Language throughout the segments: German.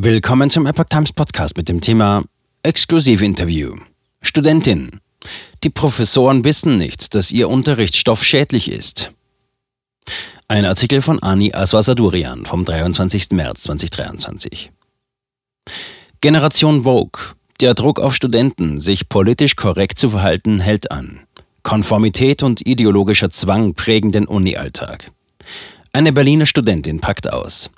Willkommen zum Epoch Times Podcast mit dem Thema Exklusivinterview. Studentin. Die Professoren wissen nicht, dass ihr Unterrichtsstoff schädlich ist. Ein Artikel von Ani Aswasadurian vom 23. März 2023. Generation Vogue. Der Druck auf Studenten, sich politisch korrekt zu verhalten, hält an. Konformität und ideologischer Zwang prägen den Uni-Alltag. Eine Berliner Studentin packt aus.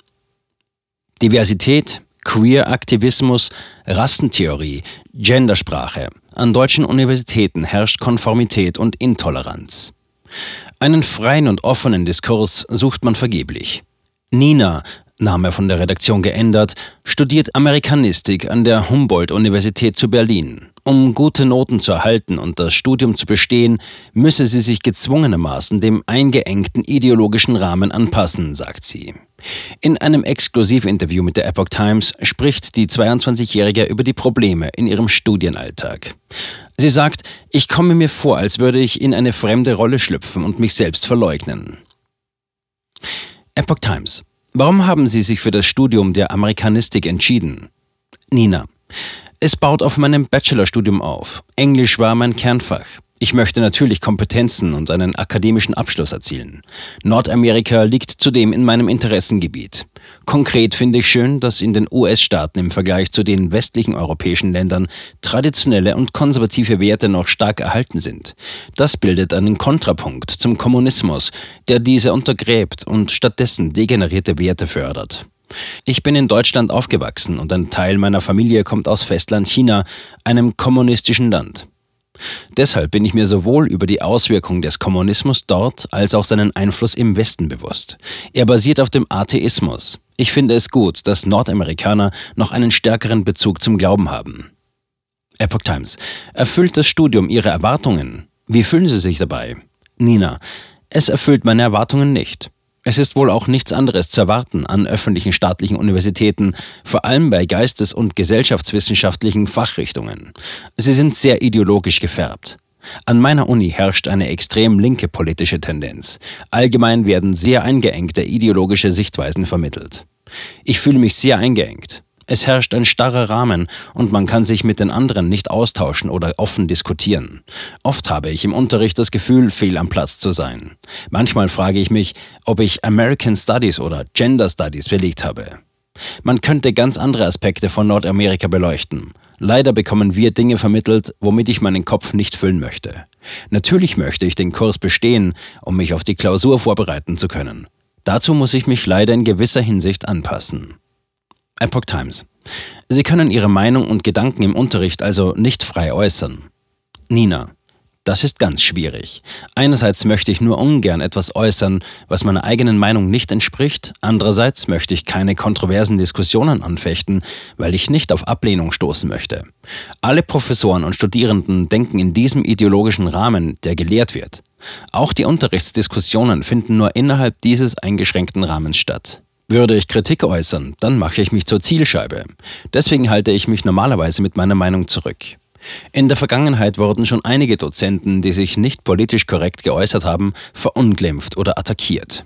Diversität, Queer-Aktivismus, Rassentheorie, Gendersprache. An deutschen Universitäten herrscht Konformität und Intoleranz. Einen freien und offenen Diskurs sucht man vergeblich. Nina, Name von der Redaktion geändert, studiert Amerikanistik an der Humboldt-Universität zu Berlin. Um gute Noten zu erhalten und das Studium zu bestehen, müsse sie sich gezwungenermaßen dem eingeengten ideologischen Rahmen anpassen, sagt sie. In einem Exklusivinterview mit der Epoch Times spricht die 22-Jährige über die Probleme in ihrem Studienalltag. Sie sagt, ich komme mir vor, als würde ich in eine fremde Rolle schlüpfen und mich selbst verleugnen. Epoch Times. Warum haben Sie sich für das Studium der Amerikanistik entschieden? Nina. Es baut auf meinem Bachelorstudium auf. Englisch war mein Kernfach. Ich möchte natürlich Kompetenzen und einen akademischen Abschluss erzielen. Nordamerika liegt zudem in meinem Interessengebiet. Konkret finde ich schön, dass in den US-Staaten im Vergleich zu den westlichen europäischen Ländern traditionelle und konservative Werte noch stark erhalten sind. Das bildet einen Kontrapunkt zum Kommunismus, der diese untergräbt und stattdessen degenerierte Werte fördert. Ich bin in Deutschland aufgewachsen und ein Teil meiner Familie kommt aus Festland China, einem kommunistischen Land. Deshalb bin ich mir sowohl über die Auswirkungen des Kommunismus dort als auch seinen Einfluss im Westen bewusst. Er basiert auf dem Atheismus. Ich finde es gut, dass Nordamerikaner noch einen stärkeren Bezug zum Glauben haben. Epoch Times. Erfüllt das Studium Ihre Erwartungen? Wie fühlen Sie sich dabei? Nina. Es erfüllt meine Erwartungen nicht. Es ist wohl auch nichts anderes zu erwarten an öffentlichen staatlichen Universitäten, vor allem bei geistes- und gesellschaftswissenschaftlichen Fachrichtungen. Sie sind sehr ideologisch gefärbt. An meiner Uni herrscht eine extrem linke politische Tendenz. Allgemein werden sehr eingeengte ideologische Sichtweisen vermittelt. Ich fühle mich sehr eingeengt. Es herrscht ein starrer Rahmen und man kann sich mit den anderen nicht austauschen oder offen diskutieren. Oft habe ich im Unterricht das Gefühl, fehl am Platz zu sein. Manchmal frage ich mich, ob ich American Studies oder Gender Studies belegt habe. Man könnte ganz andere Aspekte von Nordamerika beleuchten. Leider bekommen wir Dinge vermittelt, womit ich meinen Kopf nicht füllen möchte. Natürlich möchte ich den Kurs bestehen, um mich auf die Klausur vorbereiten zu können. Dazu muss ich mich leider in gewisser Hinsicht anpassen. Epoch Times. Sie können Ihre Meinung und Gedanken im Unterricht also nicht frei äußern. Nina. Das ist ganz schwierig. Einerseits möchte ich nur ungern etwas äußern, was meiner eigenen Meinung nicht entspricht, andererseits möchte ich keine kontroversen Diskussionen anfechten, weil ich nicht auf Ablehnung stoßen möchte. Alle Professoren und Studierenden denken in diesem ideologischen Rahmen, der gelehrt wird. Auch die Unterrichtsdiskussionen finden nur innerhalb dieses eingeschränkten Rahmens statt. Würde ich Kritik äußern, dann mache ich mich zur Zielscheibe. Deswegen halte ich mich normalerweise mit meiner Meinung zurück. In der Vergangenheit wurden schon einige Dozenten, die sich nicht politisch korrekt geäußert haben, verunglimpft oder attackiert.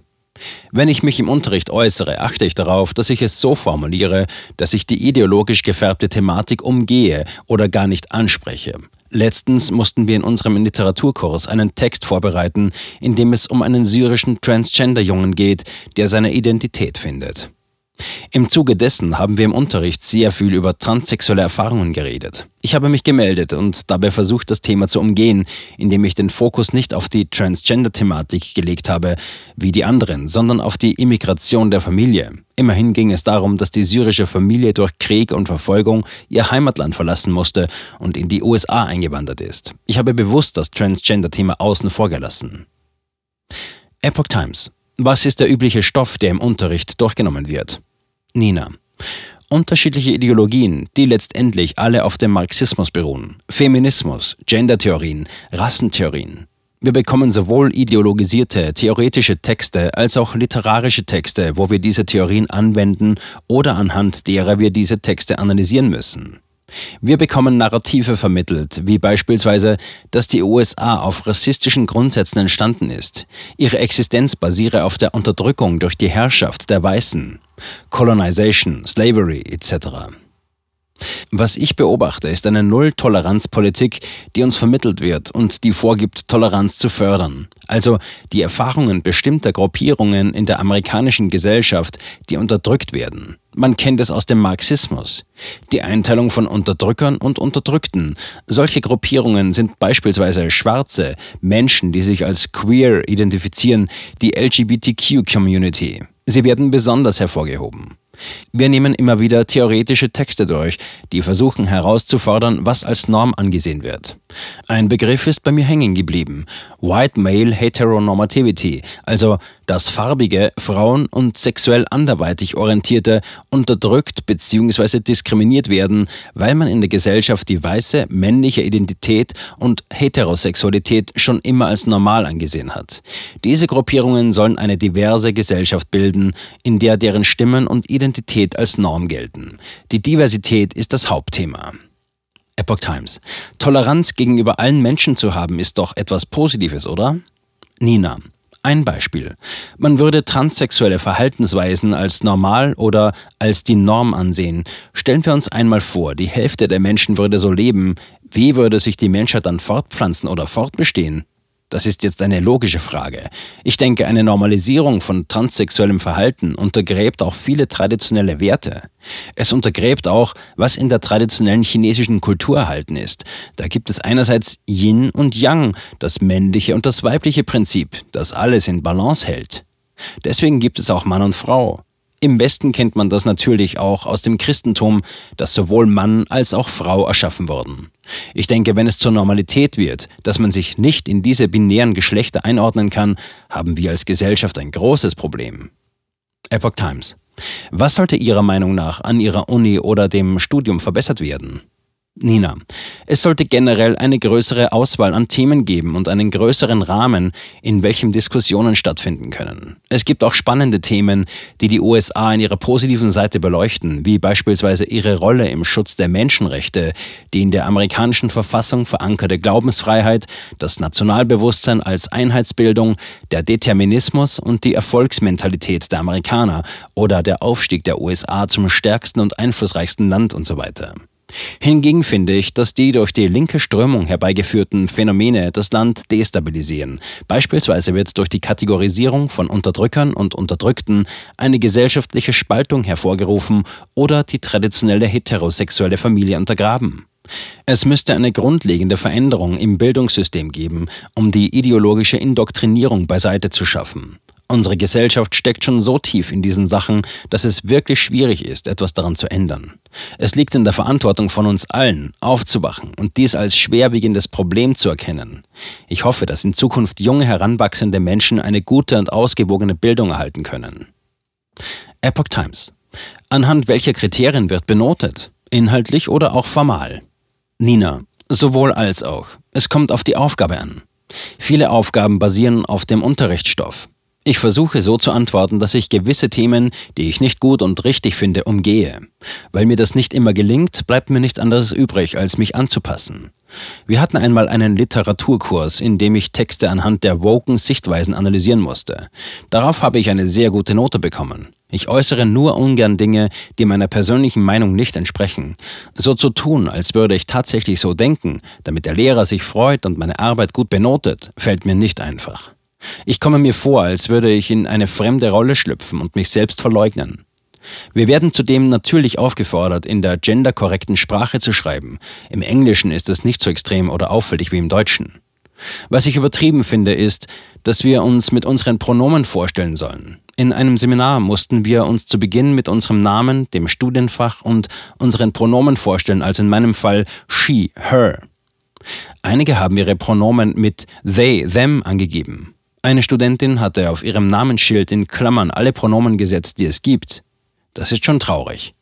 Wenn ich mich im Unterricht äußere, achte ich darauf, dass ich es so formuliere, dass ich die ideologisch gefärbte Thematik umgehe oder gar nicht anspreche. Letztens mussten wir in unserem Literaturkurs einen Text vorbereiten, in dem es um einen syrischen Transgender-Jungen geht, der seine Identität findet. Im Zuge dessen haben wir im Unterricht sehr viel über transsexuelle Erfahrungen geredet. Ich habe mich gemeldet und dabei versucht, das Thema zu umgehen, indem ich den Fokus nicht auf die Transgender-Thematik gelegt habe, wie die anderen, sondern auf die Immigration der Familie. Immerhin ging es darum, dass die syrische Familie durch Krieg und Verfolgung ihr Heimatland verlassen musste und in die USA eingewandert ist. Ich habe bewusst das Transgender-Thema außen vor gelassen. Epoch Times. Was ist der übliche Stoff, der im Unterricht durchgenommen wird? Nina. Unterschiedliche Ideologien, die letztendlich alle auf dem Marxismus beruhen. Feminismus, Gendertheorien, Rassentheorien. Wir bekommen sowohl ideologisierte, theoretische Texte als auch literarische Texte, wo wir diese Theorien anwenden oder anhand derer wir diese Texte analysieren müssen. Wir bekommen Narrative vermittelt, wie beispielsweise, dass die USA auf rassistischen Grundsätzen entstanden ist. Ihre Existenz basiere auf der Unterdrückung durch die Herrschaft der Weißen. Colonization, Slavery etc. Was ich beobachte, ist eine Null-Toleranz-Politik, die uns vermittelt wird und die vorgibt, Toleranz zu fördern. Also die Erfahrungen bestimmter Gruppierungen in der amerikanischen Gesellschaft, die unterdrückt werden. Man kennt es aus dem Marxismus. Die Einteilung von Unterdrückern und Unterdrückten. Solche Gruppierungen sind beispielsweise Schwarze, Menschen, die sich als queer identifizieren, die LGBTQ-Community. Sie werden besonders hervorgehoben. Wir nehmen immer wieder theoretische Texte durch, die versuchen herauszufordern, was als Norm angesehen wird. Ein Begriff ist bei mir hängen geblieben. White Male Heteronormativity, also dass farbige, Frauen und sexuell anderweitig orientierte unterdrückt bzw. diskriminiert werden, weil man in der Gesellschaft die weiße männliche Identität und Heterosexualität schon immer als normal angesehen hat. Diese Gruppierungen sollen eine diverse Gesellschaft bilden, in der deren Stimmen und Identität als Norm gelten. Die Diversität ist das Hauptthema. Epoch Times. Toleranz gegenüber allen Menschen zu haben, ist doch etwas Positives, oder? Nina. Ein Beispiel. Man würde transsexuelle Verhaltensweisen als normal oder als die Norm ansehen. Stellen wir uns einmal vor, die Hälfte der Menschen würde so leben. Wie würde sich die Menschheit dann fortpflanzen oder fortbestehen? Das ist jetzt eine logische Frage. Ich denke, eine Normalisierung von transsexuellem Verhalten untergräbt auch viele traditionelle Werte. Es untergräbt auch, was in der traditionellen chinesischen Kultur erhalten ist. Da gibt es einerseits Yin und Yang, das männliche und das weibliche Prinzip, das alles in Balance hält. Deswegen gibt es auch Mann und Frau. Im Westen kennt man das natürlich auch aus dem Christentum, dass sowohl Mann als auch Frau erschaffen wurden. Ich denke, wenn es zur Normalität wird, dass man sich nicht in diese binären Geschlechter einordnen kann, haben wir als Gesellschaft ein großes Problem. Epoch Times. Was sollte Ihrer Meinung nach an Ihrer Uni oder dem Studium verbessert werden? Nina, es sollte generell eine größere Auswahl an Themen geben und einen größeren Rahmen, in welchem Diskussionen stattfinden können. Es gibt auch spannende Themen, die die USA in ihrer positiven Seite beleuchten, wie beispielsweise ihre Rolle im Schutz der Menschenrechte, die in der amerikanischen Verfassung verankerte Glaubensfreiheit, das Nationalbewusstsein als Einheitsbildung, der Determinismus und die Erfolgsmentalität der Amerikaner oder der Aufstieg der USA zum stärksten und einflussreichsten Land und so weiter. Hingegen finde ich, dass die durch die linke Strömung herbeigeführten Phänomene das Land destabilisieren. Beispielsweise wird durch die Kategorisierung von Unterdrückern und Unterdrückten eine gesellschaftliche Spaltung hervorgerufen oder die traditionelle heterosexuelle Familie untergraben. Es müsste eine grundlegende Veränderung im Bildungssystem geben, um die ideologische Indoktrinierung beiseite zu schaffen. Unsere Gesellschaft steckt schon so tief in diesen Sachen, dass es wirklich schwierig ist, etwas daran zu ändern. Es liegt in der Verantwortung von uns allen, aufzuwachen und dies als schwerwiegendes Problem zu erkennen. Ich hoffe, dass in Zukunft junge heranwachsende Menschen eine gute und ausgewogene Bildung erhalten können. Epoch Times. Anhand welcher Kriterien wird benotet? Inhaltlich oder auch formal? Nina. Sowohl als auch. Es kommt auf die Aufgabe an. Viele Aufgaben basieren auf dem Unterrichtsstoff. Ich versuche so zu antworten, dass ich gewisse Themen, die ich nicht gut und richtig finde, umgehe. Weil mir das nicht immer gelingt, bleibt mir nichts anderes übrig, als mich anzupassen. Wir hatten einmal einen Literaturkurs, in dem ich Texte anhand der woken Sichtweisen analysieren musste. Darauf habe ich eine sehr gute Note bekommen. Ich äußere nur ungern Dinge, die meiner persönlichen Meinung nicht entsprechen. So zu tun, als würde ich tatsächlich so denken, damit der Lehrer sich freut und meine Arbeit gut benotet, fällt mir nicht einfach. Ich komme mir vor, als würde ich in eine fremde Rolle schlüpfen und mich selbst verleugnen. Wir werden zudem natürlich aufgefordert, in der genderkorrekten Sprache zu schreiben. Im Englischen ist es nicht so extrem oder auffällig wie im Deutschen. Was ich übertrieben finde, ist, dass wir uns mit unseren Pronomen vorstellen sollen. In einem Seminar mussten wir uns zu Beginn mit unserem Namen, dem Studienfach und unseren Pronomen vorstellen, also in meinem Fall she, her. Einige haben ihre Pronomen mit they, them angegeben. Eine Studentin hatte auf ihrem Namensschild in Klammern alle Pronomen gesetzt, die es gibt. Das ist schon traurig.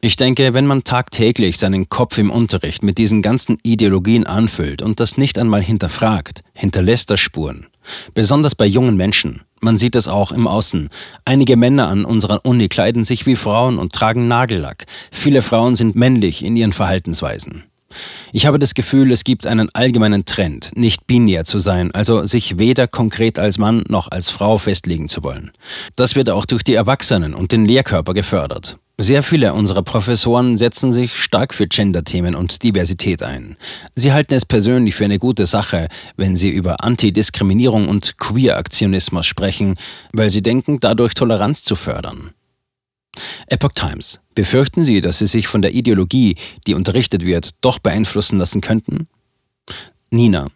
Ich denke, wenn man tagtäglich seinen Kopf im Unterricht mit diesen ganzen Ideologien anfüllt und das nicht einmal hinterfragt, hinterlässt das Spuren. Besonders bei jungen Menschen. Man sieht es auch im Außen. Einige Männer an unserer Uni kleiden sich wie Frauen und tragen Nagellack. Viele Frauen sind männlich in ihren Verhaltensweisen. Ich habe das Gefühl, es gibt einen allgemeinen Trend, nicht binär zu sein, also sich weder konkret als Mann noch als Frau festlegen zu wollen. Das wird auch durch die Erwachsenen und den Lehrkörper gefördert. Sehr viele unserer Professoren setzen sich stark für Gender-Themen und Diversität ein. Sie halten es persönlich für eine gute Sache, wenn sie über Antidiskriminierung und Queer-Aktionismus sprechen, weil sie denken, dadurch Toleranz zu fördern. Epoch Times. Befürchten Sie, dass Sie sich von der Ideologie, die unterrichtet wird, doch beeinflussen lassen könnten? Nina.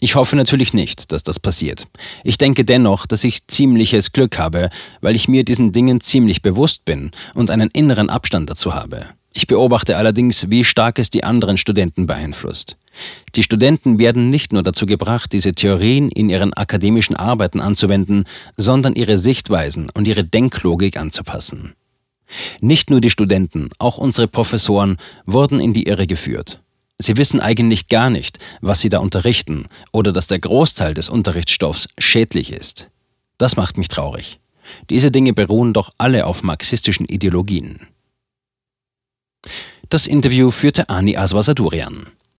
Ich hoffe natürlich nicht, dass das passiert. Ich denke dennoch, dass ich ziemliches Glück habe, weil ich mir diesen Dingen ziemlich bewusst bin und einen inneren Abstand dazu habe. Ich beobachte allerdings, wie stark es die anderen Studenten beeinflusst. Die Studenten werden nicht nur dazu gebracht, diese Theorien in ihren akademischen Arbeiten anzuwenden, sondern ihre Sichtweisen und ihre Denklogik anzupassen. Nicht nur die Studenten, auch unsere Professoren wurden in die Irre geführt. Sie wissen eigentlich gar nicht, was sie da unterrichten oder dass der Großteil des Unterrichtsstoffs schädlich ist. Das macht mich traurig. Diese Dinge beruhen doch alle auf marxistischen Ideologien. Das Interview führte Ani Aswasadurian.